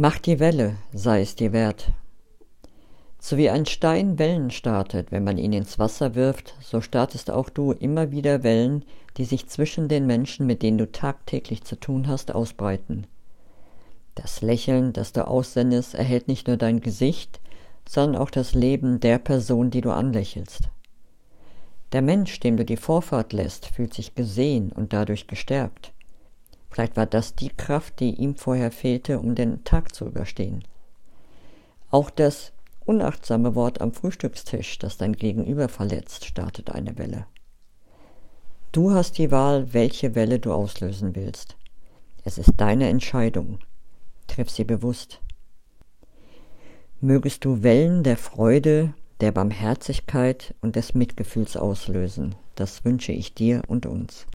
Mach die Welle, sei es dir wert. So wie ein Stein Wellen startet, wenn man ihn ins Wasser wirft, so startest auch du immer wieder Wellen, die sich zwischen den Menschen, mit denen du tagtäglich zu tun hast, ausbreiten. Das Lächeln, das du aussendest, erhält nicht nur dein Gesicht, sondern auch das Leben der Person, die du anlächelst. Der Mensch, dem du die Vorfahrt lässt, fühlt sich gesehen und dadurch gestärkt. Vielleicht war das die Kraft, die ihm vorher fehlte, um den Tag zu überstehen. Auch das unachtsame Wort am Frühstückstisch, das dein Gegenüber verletzt, startet eine Welle. Du hast die Wahl, welche Welle du auslösen willst. Es ist deine Entscheidung. Triff sie bewusst. Mögest du Wellen der Freude, der Barmherzigkeit und des Mitgefühls auslösen. Das wünsche ich dir und uns.